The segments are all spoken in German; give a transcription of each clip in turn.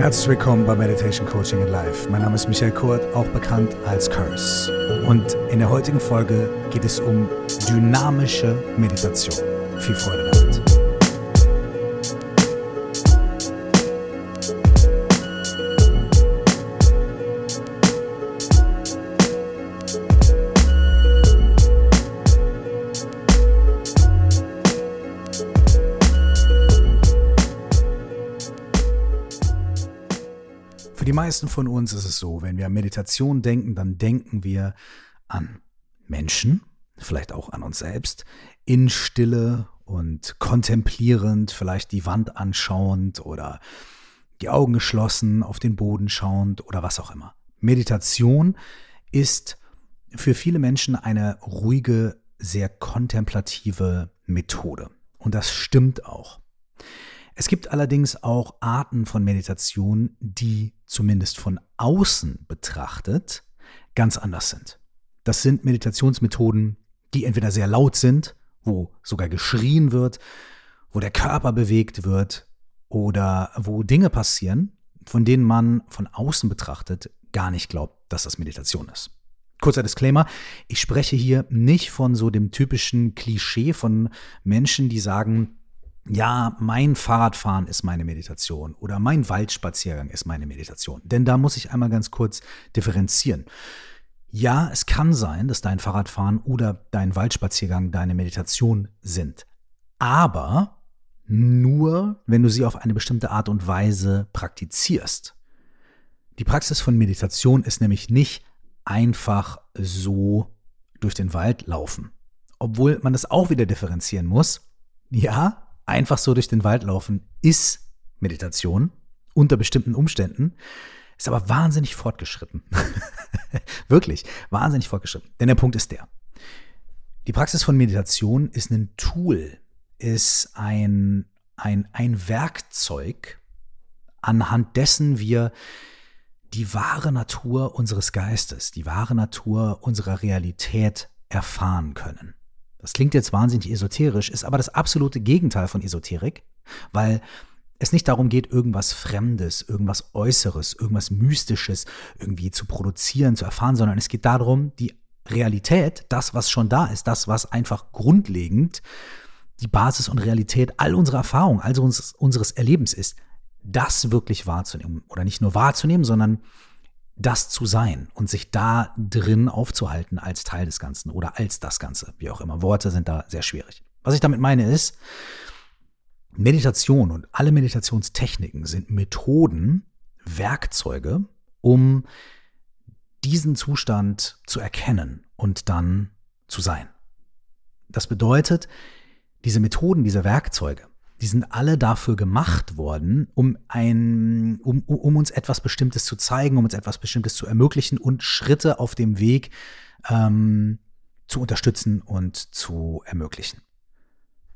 Herzlich willkommen bei Meditation Coaching in Life. Mein Name ist Michael Kurt, auch bekannt als Curse. Und in der heutigen Folge geht es um dynamische Meditation. Viel Freude die meisten von uns ist es so, wenn wir an Meditation denken, dann denken wir an Menschen, vielleicht auch an uns selbst, in Stille und kontemplierend, vielleicht die Wand anschauend oder die Augen geschlossen, auf den Boden schauend oder was auch immer. Meditation ist für viele Menschen eine ruhige, sehr kontemplative Methode. Und das stimmt auch. Es gibt allerdings auch Arten von Meditation, die zumindest von außen betrachtet ganz anders sind. Das sind Meditationsmethoden, die entweder sehr laut sind, wo sogar geschrien wird, wo der Körper bewegt wird oder wo Dinge passieren, von denen man von außen betrachtet gar nicht glaubt, dass das Meditation ist. Kurzer Disclaimer, ich spreche hier nicht von so dem typischen Klischee von Menschen, die sagen, ja, mein Fahrradfahren ist meine Meditation oder mein Waldspaziergang ist meine Meditation. Denn da muss ich einmal ganz kurz differenzieren. Ja, es kann sein, dass dein Fahrradfahren oder dein Waldspaziergang deine Meditation sind. Aber nur, wenn du sie auf eine bestimmte Art und Weise praktizierst. Die Praxis von Meditation ist nämlich nicht einfach so durch den Wald laufen. Obwohl man das auch wieder differenzieren muss. Ja, einfach so durch den Wald laufen ist Meditation unter bestimmten Umständen, ist aber wahnsinnig fortgeschritten. Wirklich, wahnsinnig fortgeschritten. Denn der Punkt ist der. Die Praxis von Meditation ist ein Tool, ist ein, ein, ein Werkzeug, anhand dessen wir die wahre Natur unseres Geistes, die wahre Natur unserer Realität erfahren können. Das klingt jetzt wahnsinnig esoterisch, ist aber das absolute Gegenteil von Esoterik, weil es nicht darum geht, irgendwas Fremdes, irgendwas Äußeres, irgendwas Mystisches irgendwie zu produzieren, zu erfahren, sondern es geht darum, die Realität, das, was schon da ist, das, was einfach grundlegend die Basis und Realität all unserer Erfahrung, also unseres, unseres Erlebens ist, das wirklich wahrzunehmen. Oder nicht nur wahrzunehmen, sondern das zu sein und sich da drin aufzuhalten als Teil des Ganzen oder als das Ganze, wie auch immer. Worte sind da sehr schwierig. Was ich damit meine ist, Meditation und alle Meditationstechniken sind Methoden, Werkzeuge, um diesen Zustand zu erkennen und dann zu sein. Das bedeutet, diese Methoden, diese Werkzeuge die sind alle dafür gemacht worden, um ein, um, um uns etwas Bestimmtes zu zeigen, um uns etwas Bestimmtes zu ermöglichen und Schritte auf dem Weg ähm, zu unterstützen und zu ermöglichen.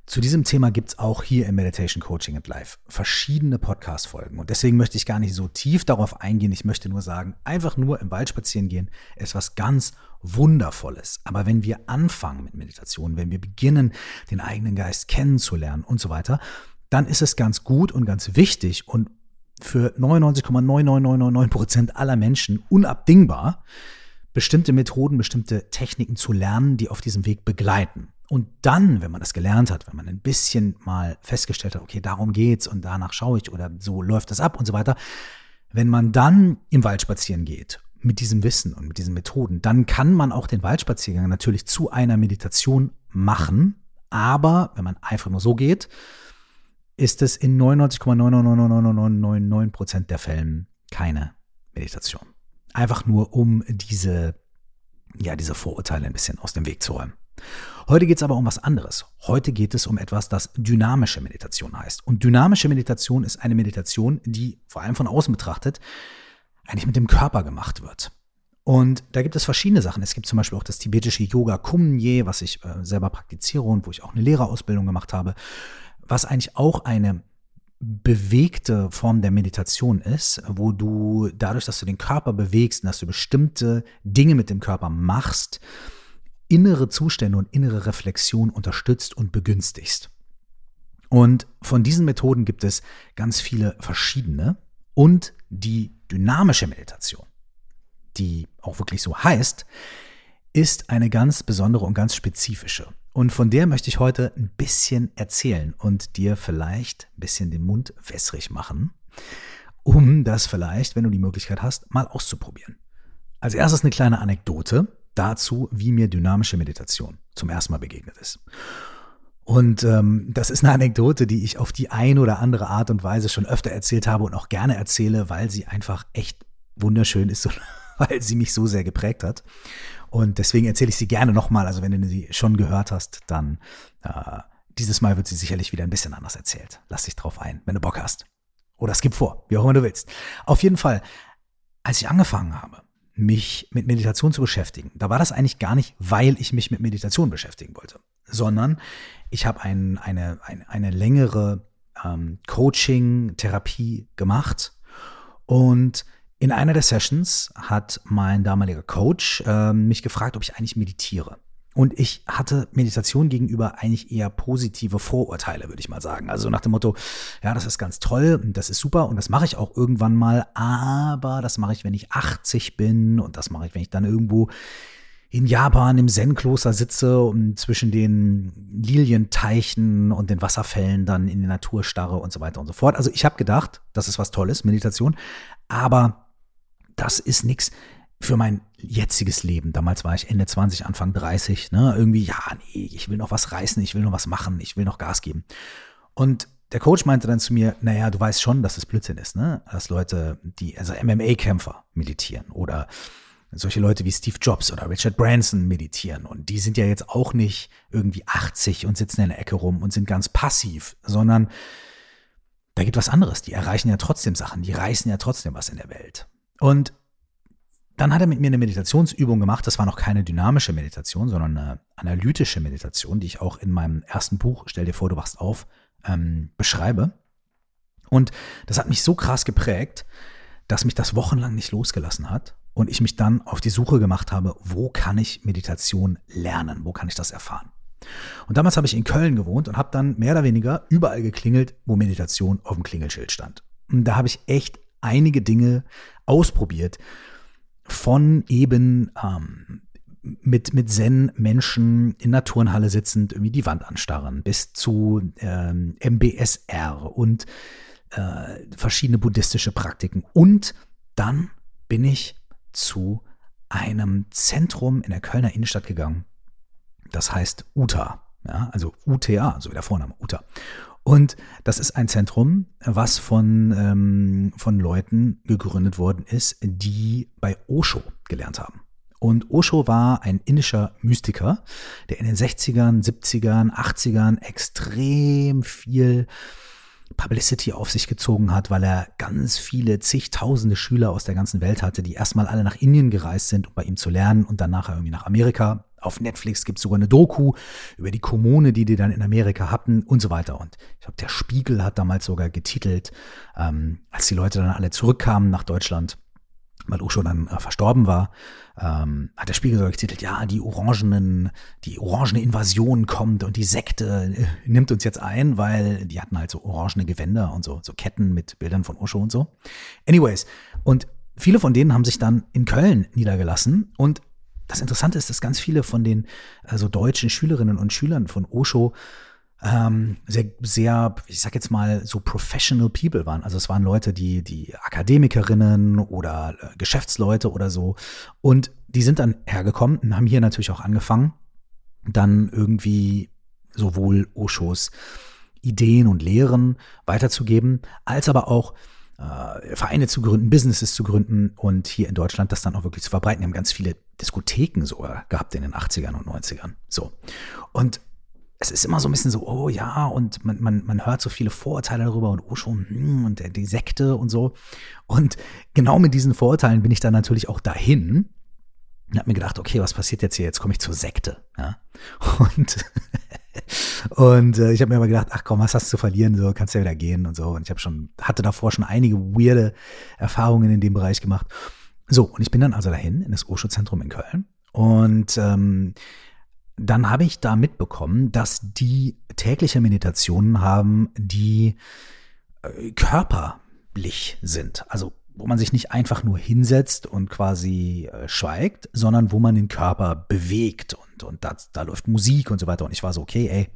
Zu diesem Thema gibt's auch hier im Meditation Coaching and Life verschiedene Podcast-Folgen. Und deswegen möchte ich gar nicht so tief darauf eingehen. Ich möchte nur sagen, einfach nur im Wald spazieren gehen ist was ganz Wundervolles. Aber wenn wir anfangen mit Meditation, wenn wir beginnen, den eigenen Geist kennenzulernen und so weiter, dann ist es ganz gut und ganz wichtig und für 99,99999 Prozent aller Menschen unabdingbar, bestimmte Methoden, bestimmte Techniken zu lernen, die auf diesem Weg begleiten. Und dann, wenn man das gelernt hat, wenn man ein bisschen mal festgestellt hat, okay, darum geht's und danach schaue ich oder so läuft das ab und so weiter, wenn man dann im Wald spazieren geht mit diesem Wissen und mit diesen Methoden, dann kann man auch den Waldspaziergang natürlich zu einer Meditation machen. Aber wenn man einfach nur so geht, ist es in 99,99999 Prozent der Fällen keine Meditation. Einfach nur, um diese, ja, diese Vorurteile ein bisschen aus dem Weg zu räumen. Heute geht es aber um was anderes. Heute geht es um etwas, das dynamische Meditation heißt. Und dynamische Meditation ist eine Meditation, die vor allem von außen betrachtet eigentlich mit dem Körper gemacht wird. Und da gibt es verschiedene Sachen. Es gibt zum Beispiel auch das tibetische Yoga Kumye, was ich äh, selber praktiziere und wo ich auch eine Lehrerausbildung gemacht habe, was eigentlich auch eine bewegte Form der Meditation ist, wo du dadurch, dass du den Körper bewegst und dass du bestimmte Dinge mit dem Körper machst, innere Zustände und innere Reflexion unterstützt und begünstigst. Und von diesen Methoden gibt es ganz viele verschiedene. Und die dynamische Meditation, die auch wirklich so heißt, ist eine ganz besondere und ganz spezifische. Und von der möchte ich heute ein bisschen erzählen und dir vielleicht ein bisschen den Mund wässrig machen, um das vielleicht, wenn du die Möglichkeit hast, mal auszuprobieren. Als erstes eine kleine Anekdote dazu, wie mir dynamische Meditation zum ersten Mal begegnet ist. Und ähm, das ist eine Anekdote, die ich auf die ein oder andere Art und Weise schon öfter erzählt habe und auch gerne erzähle, weil sie einfach echt wunderschön ist und weil sie mich so sehr geprägt hat. Und deswegen erzähle ich sie gerne nochmal. Also wenn du sie schon gehört hast, dann äh, dieses Mal wird sie sicherlich wieder ein bisschen anders erzählt. Lass dich drauf ein, wenn du Bock hast. Oder skip vor, wie auch immer du willst. Auf jeden Fall, als ich angefangen habe, mich mit Meditation zu beschäftigen, da war das eigentlich gar nicht, weil ich mich mit Meditation beschäftigen wollte, sondern ich habe ein, eine, eine, eine längere ähm, Coaching-Therapie gemacht und in einer der Sessions hat mein damaliger Coach äh, mich gefragt, ob ich eigentlich meditiere. Und ich hatte Meditation gegenüber eigentlich eher positive Vorurteile, würde ich mal sagen. Also nach dem Motto, ja, das ist ganz toll und das ist super und das mache ich auch irgendwann mal, aber das mache ich, wenn ich 80 bin und das mache ich, wenn ich dann irgendwo in Japan im Zen-Kloster sitze und zwischen den Lilienteichen und den Wasserfällen dann in die Natur starre und so weiter und so fort. Also ich habe gedacht, das ist was Tolles, Meditation, aber das ist nichts für mein jetziges Leben. Damals war ich Ende 20, Anfang 30. Ne? Irgendwie, ja, nee, ich will noch was reißen, ich will noch was machen, ich will noch Gas geben. Und der Coach meinte dann zu mir, naja, du weißt schon, dass es Blödsinn ist, ne? Dass Leute, die, also MMA-Kämpfer meditieren oder solche Leute wie Steve Jobs oder Richard Branson meditieren. Und die sind ja jetzt auch nicht irgendwie 80 und sitzen in der Ecke rum und sind ganz passiv, sondern da gibt was anderes. Die erreichen ja trotzdem Sachen, die reißen ja trotzdem was in der Welt. Und dann hat er mit mir eine Meditationsübung gemacht. Das war noch keine dynamische Meditation, sondern eine analytische Meditation, die ich auch in meinem ersten Buch, Stell dir vor, du wachst auf, ähm, beschreibe. Und das hat mich so krass geprägt, dass mich das wochenlang nicht losgelassen hat und ich mich dann auf die Suche gemacht habe, wo kann ich Meditation lernen, wo kann ich das erfahren. Und damals habe ich in Köln gewohnt und habe dann mehr oder weniger überall geklingelt, wo Meditation auf dem Klingelschild stand. Und da habe ich echt einige Dinge ausprobiert, von eben ähm, mit, mit Zen-Menschen in der Turnhalle sitzend irgendwie die Wand anstarren, bis zu ähm, MBSR und äh, verschiedene buddhistische Praktiken. Und dann bin ich zu einem Zentrum in der Kölner Innenstadt gegangen. Das heißt UTA, ja, also UTA, so wie der Vorname, UTA. Und das ist ein Zentrum, was von, ähm, von Leuten gegründet worden ist, die bei Osho gelernt haben. Und Osho war ein indischer Mystiker, der in den 60ern, 70ern, 80ern extrem viel Publicity auf sich gezogen hat, weil er ganz viele, zigtausende Schüler aus der ganzen Welt hatte, die erstmal alle nach Indien gereist sind, um bei ihm zu lernen und dann nachher irgendwie nach Amerika. Auf Netflix gibt es sogar eine Doku über die Kommune, die die dann in Amerika hatten und so weiter. Und ich glaube, der Spiegel hat damals sogar getitelt, ähm, als die Leute dann alle zurückkamen nach Deutschland, weil Osho dann äh, verstorben war, ähm, hat der Spiegel sogar getitelt, ja, die orangenen, die orangene Invasion kommt und die Sekte äh, nimmt uns jetzt ein, weil die hatten halt so orangene Gewänder und so, so Ketten mit Bildern von Osho und so. Anyways, und viele von denen haben sich dann in Köln niedergelassen und das Interessante ist, dass ganz viele von den also deutschen Schülerinnen und Schülern von Osho ähm, sehr, sehr, ich sag jetzt mal, so professional people waren. Also es waren Leute, die, die Akademikerinnen oder äh, Geschäftsleute oder so. Und die sind dann hergekommen und haben hier natürlich auch angefangen, dann irgendwie sowohl Oshos Ideen und Lehren weiterzugeben, als aber auch äh, Vereine zu gründen, Businesses zu gründen und hier in Deutschland das dann auch wirklich zu verbreiten. Die haben ganz viele Diskotheken sogar gehabt in den 80ern und 90ern. So. Und es ist immer so ein bisschen so, oh ja, und man, man, man hört so viele Vorurteile darüber und oh schon, hm, und die Sekte und so. Und genau mit diesen Vorurteilen bin ich dann natürlich auch dahin und habe mir gedacht, okay, was passiert jetzt hier? Jetzt komme ich zur Sekte. Ja? Und, und äh, ich habe mir aber gedacht, ach komm, was hast du zu verlieren? So kannst ja wieder gehen und so. Und ich habe schon, hatte davor schon einige weirde Erfahrungen in dem Bereich gemacht. So, und ich bin dann also dahin in das Osho-Zentrum in Köln. Und ähm, dann habe ich da mitbekommen, dass die tägliche Meditationen haben, die äh, Körper leiblich sind. Also wo man sich nicht einfach nur hinsetzt und quasi äh, schweigt, sondern wo man den Körper bewegt und, und da, da läuft Musik und so weiter. Und ich war so, okay, ey,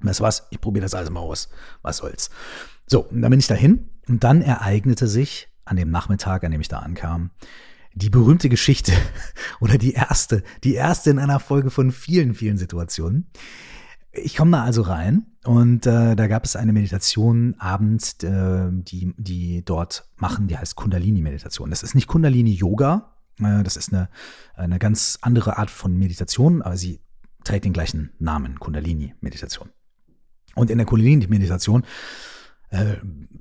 du was, ich probiere das alles mal aus. Was soll's. So, und dann bin ich dahin und dann ereignete sich an dem Nachmittag, an dem ich da ankam, die berühmte Geschichte oder die erste, die erste in einer Folge von vielen, vielen Situationen. Ich komme da also rein und äh, da gab es eine Meditation abends, äh, die, die dort machen, die heißt Kundalini-Meditation. Das ist nicht Kundalini-Yoga, äh, das ist eine, eine ganz andere Art von Meditation, aber sie trägt den gleichen Namen, Kundalini-Meditation. Und in der Kundalini-Meditation äh,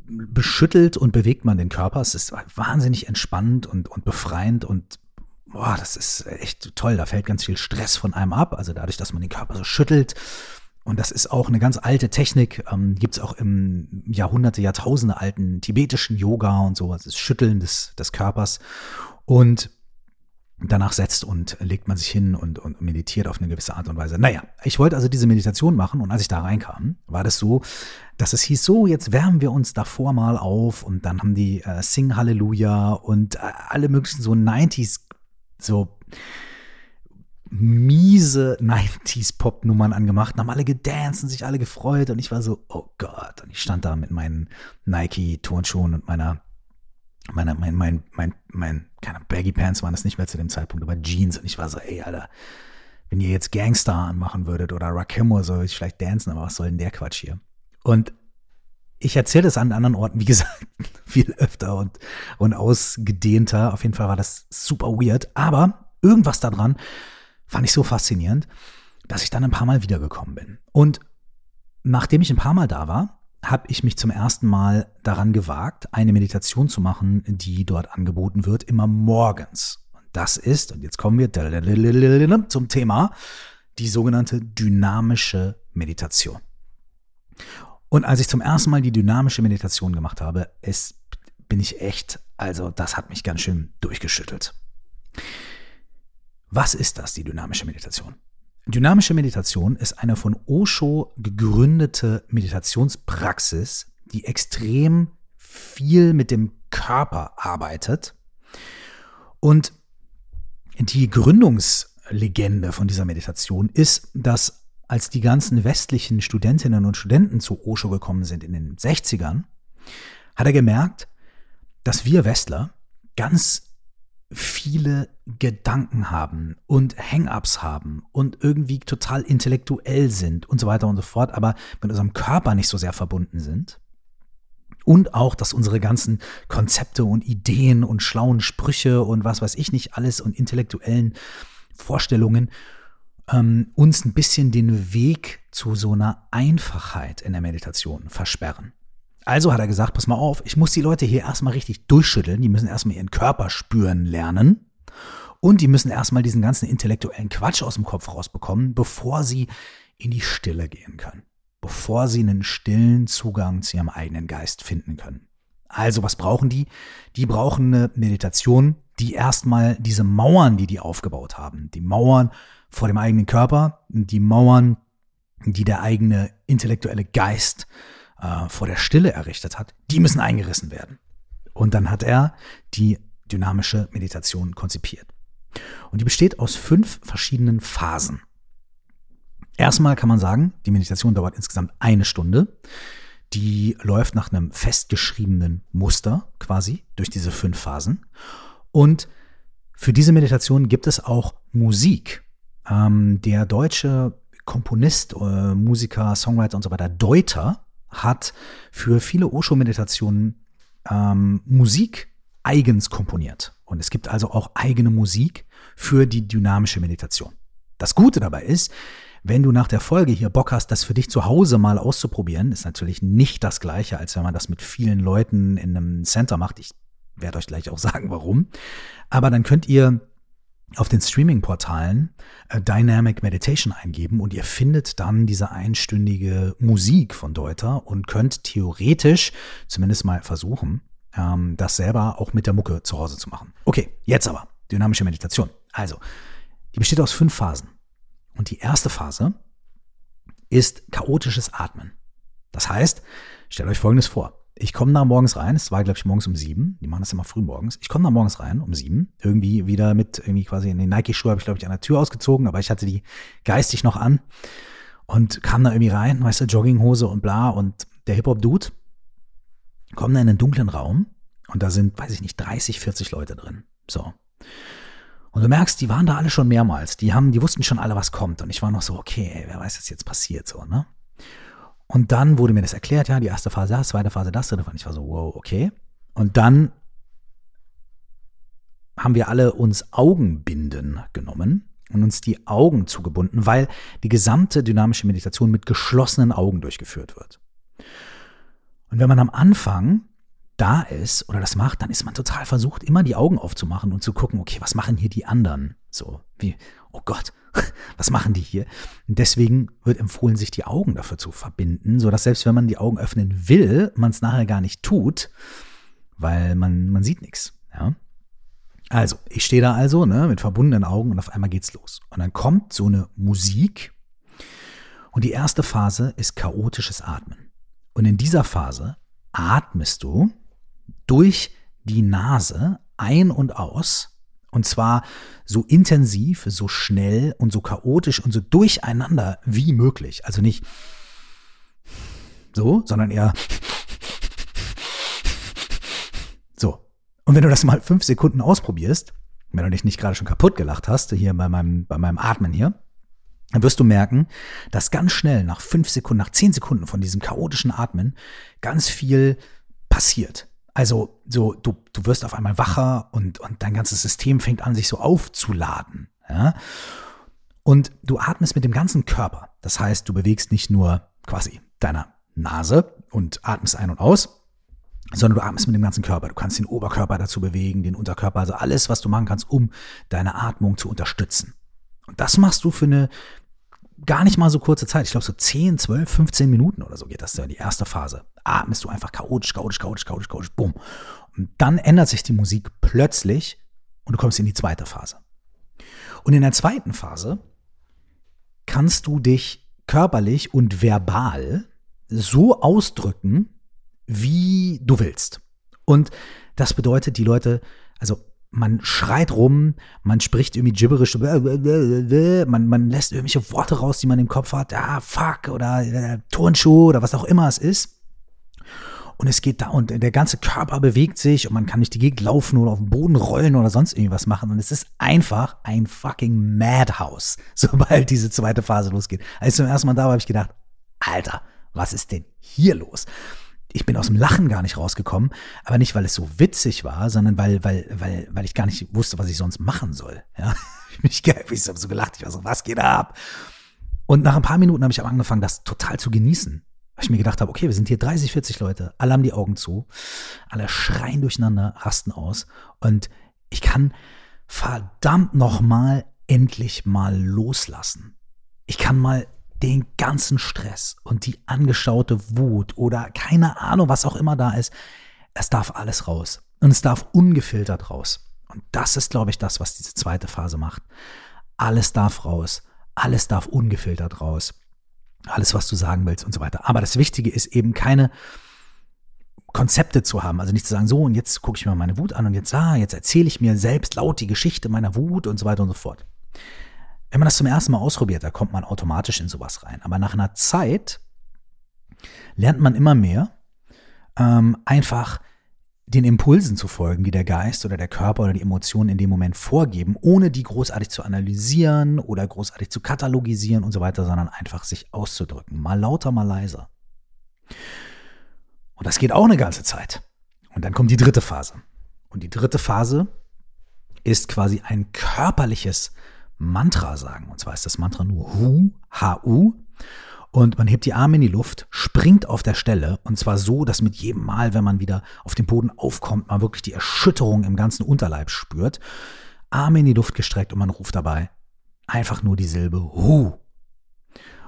beschüttelt und bewegt man den Körper. Es ist wahnsinnig entspannend und, und befreiend und boah, das ist echt toll. Da fällt ganz viel Stress von einem ab. Also dadurch, dass man den Körper so schüttelt. Und das ist auch eine ganz alte Technik, ähm, gibt es auch im Jahrhunderte, Jahrtausende alten tibetischen Yoga und so, das Schütteln des, des Körpers. Und danach setzt und legt man sich hin und, und meditiert auf eine gewisse Art und Weise. Naja, ich wollte also diese Meditation machen und als ich da reinkam, war das so, dass es hieß, so, jetzt wärmen wir uns davor mal auf und dann haben die äh, Sing Halleluja und äh, alle möglichen so 90s, so miese 90s Pop-Nummern angemacht und haben alle gedanced und sich alle gefreut und ich war so, oh Gott, und ich stand da mit meinen Nike-Turnschuhen und meiner meine, mein, mein, mein, mein, keine Baggy Pants waren das nicht mehr zu dem Zeitpunkt, aber Jeans. Und ich war so, ey, Alter, wenn ihr jetzt Gangster anmachen würdet oder Rakim oder so, würde ich vielleicht dancen, aber was soll denn der Quatsch hier? Und ich erzähle das an anderen Orten, wie gesagt, viel öfter und, und ausgedehnter. Auf jeden Fall war das super weird, aber irgendwas daran fand ich so faszinierend, dass ich dann ein paar Mal wiedergekommen bin. Und nachdem ich ein paar Mal da war, habe ich mich zum ersten Mal daran gewagt, eine Meditation zu machen, die dort angeboten wird, immer morgens. Und das ist, und jetzt kommen wir zum Thema, die sogenannte dynamische Meditation. Und als ich zum ersten Mal die dynamische Meditation gemacht habe, es bin ich echt, also das hat mich ganz schön durchgeschüttelt. Was ist das, die dynamische Meditation? Dynamische Meditation ist eine von Osho gegründete Meditationspraxis, die extrem viel mit dem Körper arbeitet. Und die Gründungslegende von dieser Meditation ist, dass als die ganzen westlichen Studentinnen und Studenten zu Osho gekommen sind in den 60ern, hat er gemerkt, dass wir Westler ganz viele Gedanken haben und Hang-ups haben und irgendwie total intellektuell sind und so weiter und so fort, aber mit unserem Körper nicht so sehr verbunden sind. Und auch, dass unsere ganzen Konzepte und Ideen und schlauen Sprüche und was weiß ich nicht alles und intellektuellen Vorstellungen ähm, uns ein bisschen den Weg zu so einer Einfachheit in der Meditation versperren. Also hat er gesagt, pass mal auf, ich muss die Leute hier erstmal richtig durchschütteln, die müssen erstmal ihren Körper spüren lernen und die müssen erstmal diesen ganzen intellektuellen Quatsch aus dem Kopf rausbekommen, bevor sie in die Stille gehen können, bevor sie einen stillen Zugang zu ihrem eigenen Geist finden können. Also was brauchen die? Die brauchen eine Meditation, die erstmal diese Mauern, die die aufgebaut haben, die Mauern vor dem eigenen Körper, die Mauern, die der eigene intellektuelle Geist äh, vor der Stille errichtet hat, die müssen eingerissen werden. Und dann hat er die dynamische Meditation konzipiert. Und die besteht aus fünf verschiedenen Phasen. Erstmal kann man sagen, die Meditation dauert insgesamt eine Stunde. Die läuft nach einem festgeschriebenen Muster quasi durch diese fünf Phasen. Und für diese Meditation gibt es auch Musik. Ähm, der deutsche Komponist, äh, Musiker, Songwriter und so weiter, Deuter, hat für viele Osho-Meditationen ähm, Musik eigens komponiert. Und es gibt also auch eigene Musik für die dynamische Meditation. Das Gute dabei ist, wenn du nach der Folge hier Bock hast, das für dich zu Hause mal auszuprobieren, ist natürlich nicht das gleiche, als wenn man das mit vielen Leuten in einem Center macht. Ich werde euch gleich auch sagen, warum. Aber dann könnt ihr auf den Streaming-Portalen äh, Dynamic Meditation eingeben und ihr findet dann diese einstündige Musik von Deuter und könnt theoretisch zumindest mal versuchen, ähm, das selber auch mit der Mucke zu Hause zu machen. Okay, jetzt aber dynamische Meditation. Also, die besteht aus fünf Phasen. Und die erste Phase ist chaotisches Atmen. Das heißt, stellt euch Folgendes vor. Ich komme da morgens rein, es war, glaube ich, morgens um sieben. Die machen das immer früh morgens. Ich komme da morgens rein um sieben. Irgendwie wieder mit, irgendwie quasi in den Nike-Schuhe habe ich, glaube ich, an der Tür ausgezogen, aber ich hatte die geistig noch an und kam da irgendwie rein, weißt du, Jogginghose und bla und der Hip-Hop-Dude kommt da in einen dunklen Raum und da sind, weiß ich nicht, 30, 40 Leute drin. So. Und du merkst, die waren da alle schon mehrmals. Die haben, die wussten schon alle, was kommt. Und ich war noch so, okay, ey, wer weiß, was jetzt passiert, so, ne? Und dann wurde mir das erklärt, ja, die erste Phase das, zweite Phase das, dritte Phase. Ich war so, wow, okay. Und dann haben wir alle uns Augenbinden genommen und uns die Augen zugebunden, weil die gesamte dynamische Meditation mit geschlossenen Augen durchgeführt wird. Und wenn man am Anfang da ist oder das macht, dann ist man total versucht, immer die Augen aufzumachen und zu gucken, okay, was machen hier die anderen? So, wie, oh Gott, was machen die hier? Und deswegen wird empfohlen, sich die Augen dafür zu verbinden, sodass selbst wenn man die Augen öffnen will, man es nachher gar nicht tut, weil man, man sieht nichts. Ja? Also, ich stehe da also ne, mit verbundenen Augen und auf einmal geht's los. Und dann kommt so eine Musik und die erste Phase ist chaotisches Atmen. Und in dieser Phase atmest du durch die Nase ein und aus. Und zwar so intensiv, so schnell und so chaotisch und so durcheinander wie möglich. Also nicht so, sondern eher so. Und wenn du das mal fünf Sekunden ausprobierst, wenn du dich nicht gerade schon kaputt gelacht hast, hier bei meinem, bei meinem Atmen hier, dann wirst du merken, dass ganz schnell nach fünf Sekunden, nach zehn Sekunden von diesem chaotischen Atmen ganz viel passiert. Also so, du, du wirst auf einmal wacher und, und dein ganzes System fängt an, sich so aufzuladen. Ja? Und du atmest mit dem ganzen Körper. Das heißt, du bewegst nicht nur quasi deiner Nase und atmest ein und aus, sondern du atmest mit dem ganzen Körper. Du kannst den Oberkörper dazu bewegen, den Unterkörper, also alles, was du machen kannst, um deine Atmung zu unterstützen. Und das machst du für eine gar nicht mal so kurze Zeit. Ich glaube, so 10, 12, 15 Minuten oder so geht das in die erste Phase. Atmest du einfach chaotisch, chaotisch, chaotisch, chaotisch, chaotisch, bumm. Und dann ändert sich die Musik plötzlich und du kommst in die zweite Phase. Und in der zweiten Phase kannst du dich körperlich und verbal so ausdrücken, wie du willst. Und das bedeutet, die Leute, also man schreit rum, man spricht irgendwie gibberisch, man, man lässt irgendwelche Worte raus, die man im Kopf hat, ah, fuck, oder äh, Turnschuh oder was auch immer es ist. Und es geht da und der ganze Körper bewegt sich und man kann nicht die Gegend laufen oder auf dem Boden rollen oder sonst irgendwas machen. Und es ist einfach ein fucking Madhouse, sobald diese zweite Phase losgeht. Als ich zum ersten Mal da war, habe ich gedacht, Alter, was ist denn hier los? Ich bin aus dem Lachen gar nicht rausgekommen, aber nicht, weil es so witzig war, sondern weil, weil, weil, weil ich gar nicht wusste, was ich sonst machen soll. Ja, ich ich habe so gelacht, ich war so, was geht ab? Und nach ein paar Minuten habe ich aber angefangen, das total zu genießen. Weil ich mir gedacht habe, okay, wir sind hier 30, 40 Leute, alle haben die Augen zu, alle schreien durcheinander, rasten aus und ich kann verdammt nochmal endlich mal loslassen. Ich kann mal den ganzen Stress und die angestaute Wut oder keine Ahnung, was auch immer da ist, es darf alles raus. Und es darf ungefiltert raus. Und das ist, glaube ich, das, was diese zweite Phase macht. Alles darf raus. Alles darf ungefiltert raus. Alles, was du sagen willst und so weiter. Aber das Wichtige ist eben keine Konzepte zu haben. Also nicht zu sagen, so und jetzt gucke ich mir meine Wut an und jetzt, ah, jetzt erzähle ich mir selbst laut die Geschichte meiner Wut und so weiter und so fort. Wenn man das zum ersten Mal ausprobiert, da kommt man automatisch in sowas rein. Aber nach einer Zeit lernt man immer mehr, ähm, einfach den Impulsen zu folgen, die der Geist oder der Körper oder die Emotionen in dem Moment vorgeben, ohne die großartig zu analysieren oder großartig zu katalogisieren und so weiter, sondern einfach sich auszudrücken. Mal lauter, mal leiser. Und das geht auch eine ganze Zeit. Und dann kommt die dritte Phase. Und die dritte Phase ist quasi ein körperliches Mantra sagen. Und zwar ist das Mantra nur Hu, H-U. Und man hebt die Arme in die Luft, springt auf der Stelle. Und zwar so, dass mit jedem Mal, wenn man wieder auf den Boden aufkommt, man wirklich die Erschütterung im ganzen Unterleib spürt. Arme in die Luft gestreckt und man ruft dabei einfach nur die Silbe Hu.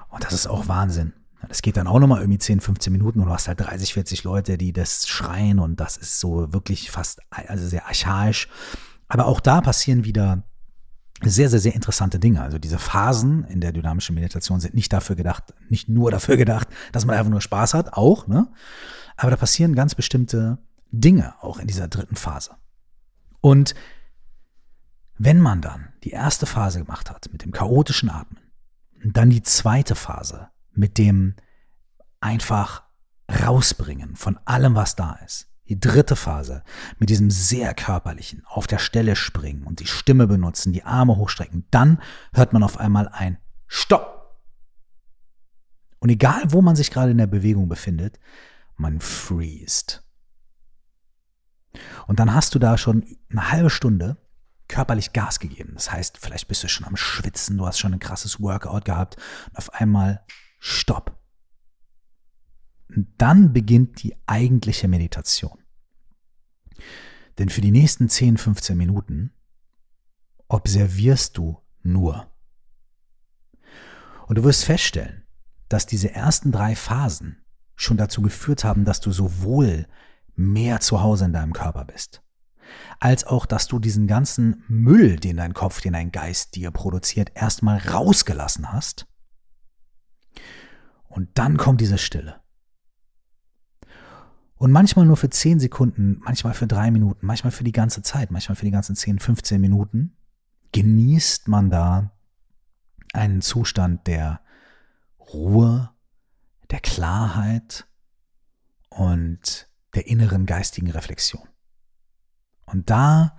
Und das ist auch Wahnsinn. Das geht dann auch nochmal irgendwie 10, 15 Minuten und du hast halt 30, 40 Leute, die das schreien und das ist so wirklich fast, also sehr archaisch. Aber auch da passieren wieder sehr, sehr, sehr interessante Dinge. Also diese Phasen in der dynamischen Meditation sind nicht dafür gedacht, nicht nur dafür gedacht, dass man einfach nur Spaß hat, auch, ne? Aber da passieren ganz bestimmte Dinge auch in dieser dritten Phase. Und wenn man dann die erste Phase gemacht hat mit dem chaotischen Atmen, dann die zweite Phase mit dem einfach rausbringen von allem, was da ist, die dritte Phase mit diesem sehr körperlichen, auf der Stelle springen und die Stimme benutzen, die Arme hochstrecken, dann hört man auf einmal ein Stopp. Und egal, wo man sich gerade in der Bewegung befindet, man freest. Und dann hast du da schon eine halbe Stunde körperlich Gas gegeben. Das heißt, vielleicht bist du schon am Schwitzen, du hast schon ein krasses Workout gehabt und auf einmal Stopp. Dann beginnt die eigentliche Meditation. Denn für die nächsten 10, 15 Minuten observierst du nur. Und du wirst feststellen, dass diese ersten drei Phasen schon dazu geführt haben, dass du sowohl mehr zu Hause in deinem Körper bist, als auch, dass du diesen ganzen Müll, den dein Kopf, den dein Geist dir produziert, erstmal rausgelassen hast. Und dann kommt diese Stille. Und manchmal nur für 10 Sekunden, manchmal für drei Minuten, manchmal für die ganze Zeit, manchmal für die ganzen 10, 15 Minuten, genießt man da einen Zustand der Ruhe, der Klarheit und der inneren geistigen Reflexion. Und da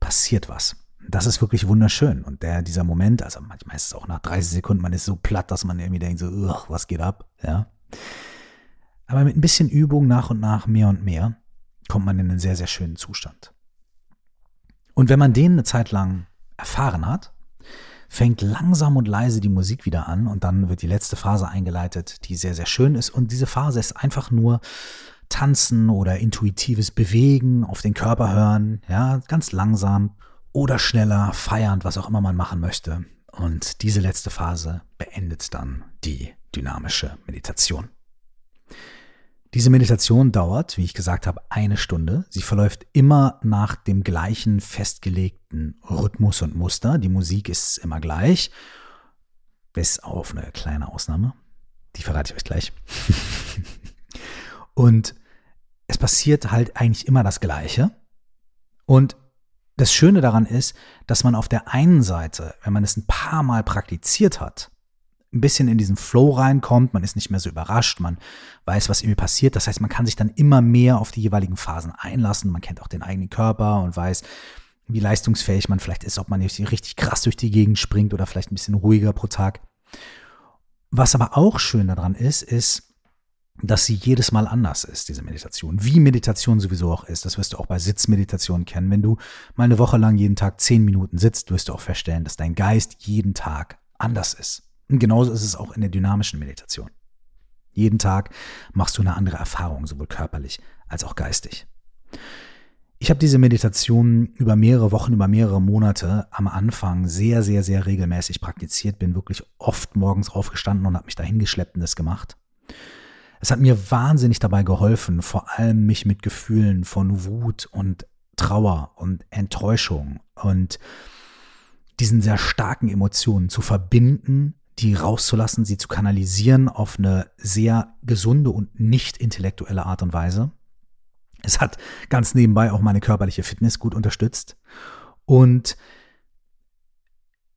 passiert was. Das ist wirklich wunderschön. Und der, dieser Moment, also manchmal ist es auch nach 30 Sekunden, man ist so platt, dass man irgendwie denkt, so, was geht ab, ja. Aber mit ein bisschen Übung nach und nach mehr und mehr kommt man in einen sehr, sehr schönen Zustand. Und wenn man den eine Zeit lang erfahren hat, fängt langsam und leise die Musik wieder an und dann wird die letzte Phase eingeleitet, die sehr, sehr schön ist. Und diese Phase ist einfach nur Tanzen oder intuitives Bewegen, auf den Körper hören, ja, ganz langsam oder schneller, feiernd, was auch immer man machen möchte. Und diese letzte Phase beendet dann die dynamische Meditation. Diese Meditation dauert, wie ich gesagt habe, eine Stunde. Sie verläuft immer nach dem gleichen festgelegten Rhythmus und Muster. Die Musik ist immer gleich, bis auf eine kleine Ausnahme. Die verrate ich euch gleich. und es passiert halt eigentlich immer das Gleiche. Und das Schöne daran ist, dass man auf der einen Seite, wenn man es ein paar Mal praktiziert hat, ein bisschen in diesen Flow reinkommt, man ist nicht mehr so überrascht, man weiß, was irgendwie passiert. Das heißt, man kann sich dann immer mehr auf die jeweiligen Phasen einlassen. Man kennt auch den eigenen Körper und weiß, wie leistungsfähig man vielleicht ist, ob man jetzt richtig krass durch die Gegend springt oder vielleicht ein bisschen ruhiger pro Tag. Was aber auch schön daran ist, ist, dass sie jedes Mal anders ist, diese Meditation. Wie Meditation sowieso auch ist. Das wirst du auch bei Sitzmeditation kennen. Wenn du mal eine Woche lang jeden Tag zehn Minuten sitzt, wirst du auch feststellen, dass dein Geist jeden Tag anders ist. Und genauso ist es auch in der dynamischen Meditation. Jeden Tag machst du eine andere Erfahrung, sowohl körperlich als auch geistig. Ich habe diese Meditation über mehrere Wochen, über mehrere Monate am Anfang sehr, sehr, sehr regelmäßig praktiziert, bin wirklich oft morgens aufgestanden und habe mich dahin geschleppt und das gemacht. Es hat mir wahnsinnig dabei geholfen, vor allem mich mit Gefühlen von Wut und Trauer und Enttäuschung und diesen sehr starken Emotionen zu verbinden die rauszulassen, sie zu kanalisieren auf eine sehr gesunde und nicht intellektuelle Art und Weise. Es hat ganz nebenbei auch meine körperliche Fitness gut unterstützt. Und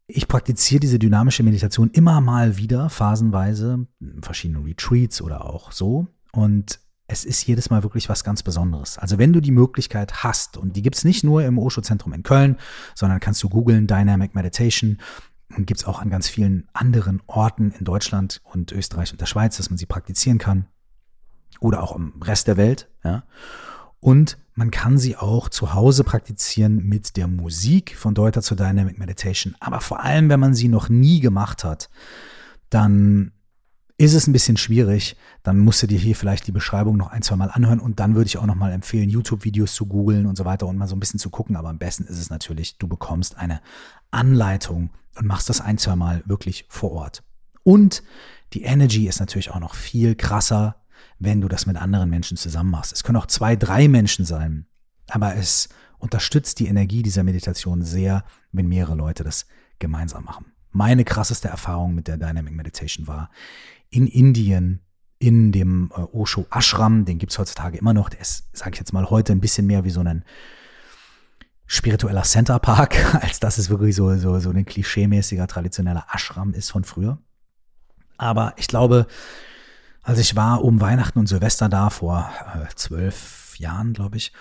ich praktiziere diese dynamische Meditation immer mal wieder, phasenweise, in verschiedenen Retreats oder auch so. Und es ist jedes Mal wirklich was ganz Besonderes. Also wenn du die Möglichkeit hast, und die gibt es nicht nur im Osho-Zentrum in Köln, sondern kannst du googeln Dynamic Meditation und gibt es auch an ganz vielen anderen Orten in Deutschland und Österreich und der Schweiz, dass man sie praktizieren kann. Oder auch im Rest der Welt. Ja. Und man kann sie auch zu Hause praktizieren mit der Musik von Deuter zur Dynamic Meditation. Aber vor allem, wenn man sie noch nie gemacht hat, dann ist es ein bisschen schwierig. Dann musst du dir hier vielleicht die Beschreibung noch ein, zwei Mal anhören und dann würde ich auch noch mal empfehlen, YouTube-Videos zu googeln und so weiter und mal so ein bisschen zu gucken. Aber am besten ist es natürlich, du bekommst eine Anleitung und machst das ein, zwei Mal wirklich vor Ort. Und die Energy ist natürlich auch noch viel krasser, wenn du das mit anderen Menschen zusammen machst. Es können auch zwei, drei Menschen sein, aber es unterstützt die Energie dieser Meditation sehr, wenn mehrere Leute das gemeinsam machen. Meine krasseste Erfahrung mit der Dynamic Meditation war in Indien in dem äh, Osho Ashram, den gibt's heutzutage immer noch, der ist, sage ich jetzt mal, heute ein bisschen mehr wie so ein spiritueller Centerpark, als dass es wirklich so, so, so ein klischeemäßiger, traditioneller Ashram ist von früher. Aber ich glaube, als ich war um Weihnachten und Silvester da, vor äh, zwölf Jahren, glaube ich,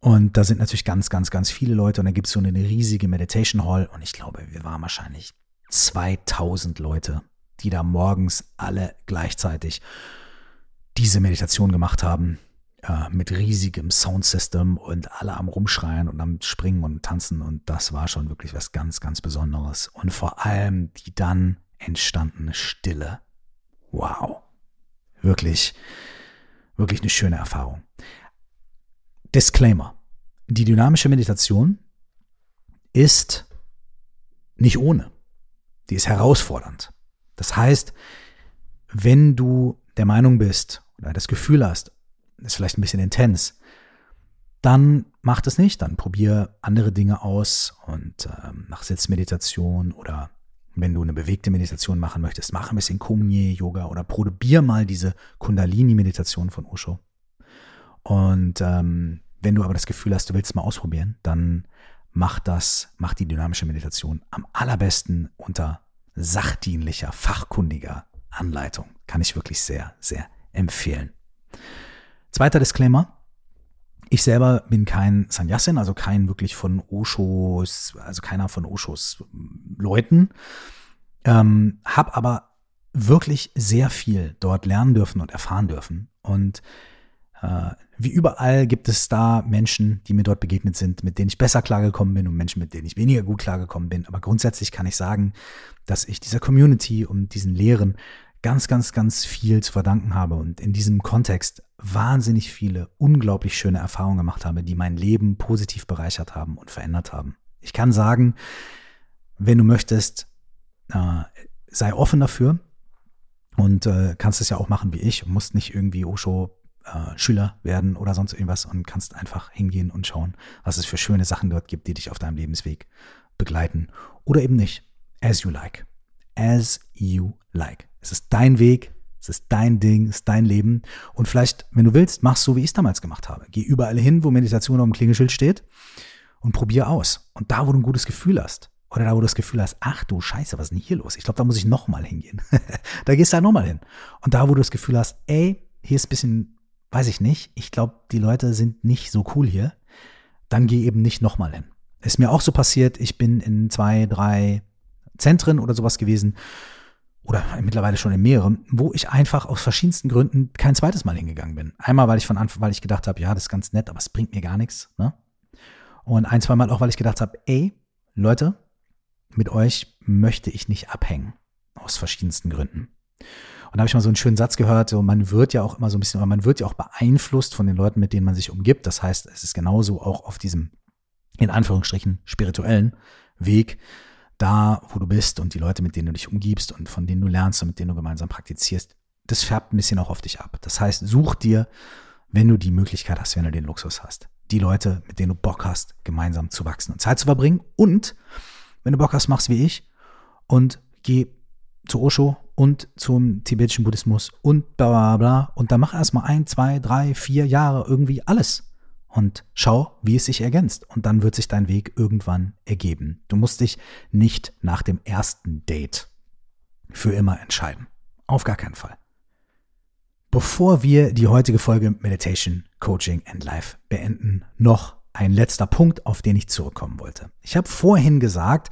und da sind natürlich ganz, ganz, ganz viele Leute und da gibt's so eine riesige Meditation Hall und ich glaube, wir waren wahrscheinlich 2000 Leute, die da morgens alle gleichzeitig diese Meditation gemacht haben äh, mit riesigem Soundsystem und alle am Rumschreien und am Springen und Tanzen und das war schon wirklich was ganz, ganz Besonderes. Und vor allem die dann entstandene Stille. Wow. Wirklich, wirklich eine schöne Erfahrung. Disclaimer. Die dynamische Meditation ist nicht ohne. Die ist herausfordernd. Das heißt, wenn du der Meinung bist oder das Gefühl hast, ist vielleicht ein bisschen intens, dann mach das nicht, dann probier andere Dinge aus und ähm, mach Sitzmeditation oder wenn du eine bewegte Meditation machen möchtest, mach ein bisschen Kumye-Yoga oder probier mal diese Kundalini-Meditation von Osho. Und ähm, wenn du aber das Gefühl hast, du willst es mal ausprobieren, dann mach das, mach die dynamische Meditation am allerbesten unter sachdienlicher, fachkundiger Anleitung. Kann ich wirklich sehr, sehr empfehlen. Zweiter Disclaimer. Ich selber bin kein Sannyasin, also kein wirklich von Oshos, also keiner von Oshos Leuten, ähm, habe aber wirklich sehr viel dort lernen dürfen und erfahren dürfen. Und wie überall gibt es da Menschen, die mir dort begegnet sind, mit denen ich besser klargekommen bin und Menschen, mit denen ich weniger gut klargekommen bin. Aber grundsätzlich kann ich sagen, dass ich dieser Community und diesen Lehren ganz, ganz, ganz viel zu verdanken habe und in diesem Kontext wahnsinnig viele unglaublich schöne Erfahrungen gemacht habe, die mein Leben positiv bereichert haben und verändert haben. Ich kann sagen, wenn du möchtest, äh, sei offen dafür und äh, kannst es ja auch machen wie ich, musst nicht irgendwie Osho äh, Schüler werden oder sonst irgendwas und kannst einfach hingehen und schauen, was es für schöne Sachen dort gibt, die dich auf deinem Lebensweg begleiten. Oder eben nicht. As you like. As you like. Es ist dein Weg, es ist dein Ding, es ist dein Leben. Und vielleicht, wenn du willst, mach so, wie ich es damals gemacht habe. Geh überall hin, wo Meditation auf dem Klingelschild steht und probier aus. Und da, wo du ein gutes Gefühl hast, oder da, wo du das Gefühl hast, ach du Scheiße, was ist denn hier los? Ich glaube, da muss ich nochmal hingehen. da gehst du halt nochmal hin. Und da, wo du das Gefühl hast, ey, hier ist ein bisschen weiß ich nicht, ich glaube, die Leute sind nicht so cool hier, dann geh eben nicht nochmal hin. Ist mir auch so passiert, ich bin in zwei, drei Zentren oder sowas gewesen, oder mittlerweile schon in mehreren, wo ich einfach aus verschiedensten Gründen kein zweites Mal hingegangen bin. Einmal, weil ich von Anfang, weil ich gedacht habe, ja, das ist ganz nett, aber es bringt mir gar nichts. Ne? Und ein, zweimal auch, weil ich gedacht habe, ey, Leute, mit euch möchte ich nicht abhängen. Aus verschiedensten Gründen. Und da habe ich mal so einen schönen Satz gehört, so man wird ja auch immer so ein bisschen, oder man wird ja auch beeinflusst von den Leuten, mit denen man sich umgibt. Das heißt, es ist genauso auch auf diesem, in Anführungsstrichen, spirituellen Weg, da, wo du bist und die Leute, mit denen du dich umgibst und von denen du lernst und mit denen du gemeinsam praktizierst, das färbt ein bisschen auch auf dich ab. Das heißt, such dir, wenn du die Möglichkeit hast, wenn du den Luxus hast, die Leute, mit denen du Bock hast, gemeinsam zu wachsen und Zeit zu verbringen. Und wenn du Bock hast, machst wie ich und geh zu Osho und zum tibetischen Buddhismus und bla bla bla. Und dann mach erstmal ein, zwei, drei, vier Jahre irgendwie alles. Und schau, wie es sich ergänzt. Und dann wird sich dein Weg irgendwann ergeben. Du musst dich nicht nach dem ersten Date für immer entscheiden. Auf gar keinen Fall. Bevor wir die heutige Folge Meditation, Coaching and Life beenden, noch ein letzter Punkt, auf den ich zurückkommen wollte. Ich habe vorhin gesagt,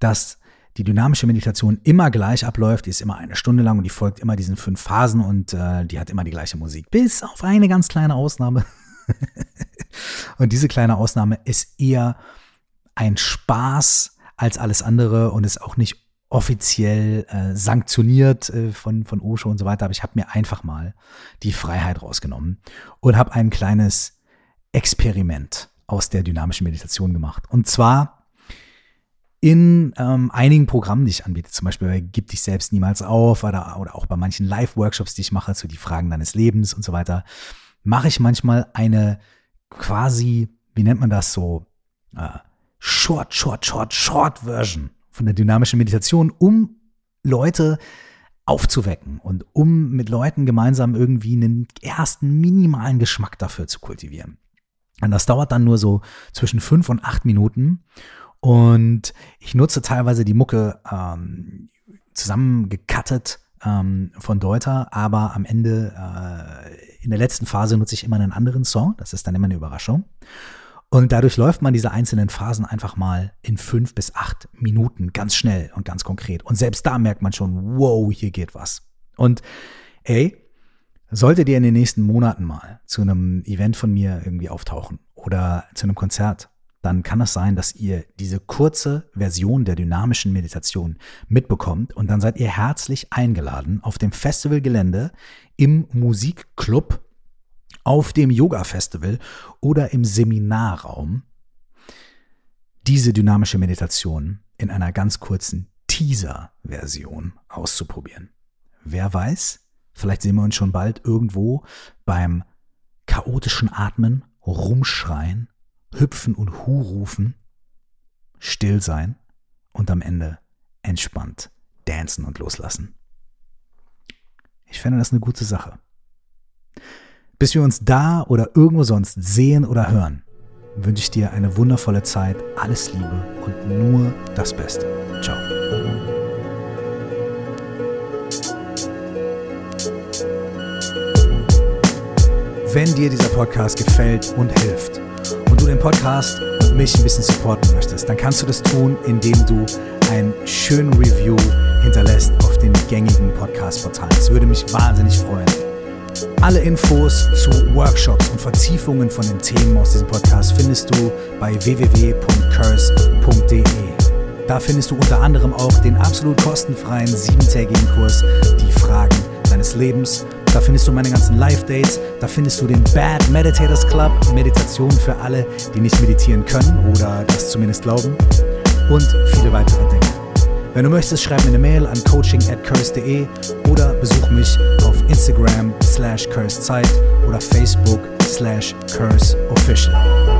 dass die dynamische Meditation immer gleich abläuft. Die ist immer eine Stunde lang und die folgt immer diesen fünf Phasen und äh, die hat immer die gleiche Musik. Bis auf eine ganz kleine Ausnahme. und diese kleine Ausnahme ist eher ein Spaß als alles andere und ist auch nicht offiziell äh, sanktioniert äh, von, von Osho und so weiter. Aber ich habe mir einfach mal die Freiheit rausgenommen und habe ein kleines Experiment aus der dynamischen Meditation gemacht. Und zwar in ähm, einigen Programmen, die ich anbiete, zum Beispiel bei Gib dich selbst niemals auf oder, oder auch bei manchen Live-Workshops, die ich mache zu die Fragen deines Lebens und so weiter, mache ich manchmal eine quasi wie nennt man das so, äh, Short, Short, Short, Short Version von der dynamischen Meditation, um Leute aufzuwecken und um mit Leuten gemeinsam irgendwie einen ersten minimalen Geschmack dafür zu kultivieren. Und das dauert dann nur so zwischen fünf und acht Minuten. Und ich nutze teilweise die Mucke ähm, zusammengekattet ähm, von Deuter, aber am Ende, äh, in der letzten Phase nutze ich immer einen anderen Song. Das ist dann immer eine Überraschung. Und dadurch läuft man diese einzelnen Phasen einfach mal in fünf bis acht Minuten ganz schnell und ganz konkret. Und selbst da merkt man schon, wow, hier geht was. Und ey, solltet ihr in den nächsten Monaten mal zu einem Event von mir irgendwie auftauchen oder zu einem Konzert, dann kann es sein, dass ihr diese kurze Version der dynamischen Meditation mitbekommt und dann seid ihr herzlich eingeladen auf dem Festivalgelände im Musikclub auf dem Yoga-Festival oder im Seminarraum diese dynamische Meditation in einer ganz kurzen Teaser-Version auszuprobieren. Wer weiß, vielleicht sehen wir uns schon bald irgendwo beim chaotischen Atmen, Rumschreien, Hüpfen und Hurufen, still sein und am Ende entspannt dancen und loslassen. Ich fände das eine gute Sache. Bis wir uns da oder irgendwo sonst sehen oder hören, wünsche ich dir eine wundervolle Zeit, alles Liebe und nur das Beste. Ciao. Wenn dir dieser Podcast gefällt und hilft du den Podcast mich ein bisschen supporten möchtest, dann kannst du das tun, indem du einen schönen Review hinterlässt auf den gängigen Podcast-Portalen. Das würde mich wahnsinnig freuen. Alle Infos zu Workshops und Vertiefungen von den Themen aus diesem Podcast findest du bei www.curse.de. Da findest du unter anderem auch den absolut kostenfreien siebentägigen Kurs Die Fragen deines Lebens. Da findest du meine ganzen Live-Dates. Da findest du den Bad Meditators Club, Meditation für alle, die nicht meditieren können oder das zumindest glauben. Und viele weitere Dinge. Wenn du möchtest, schreib mir eine Mail an coaching at curse.de oder besuch mich auf Instagram slash cursezeit oder Facebook slash curseofficial.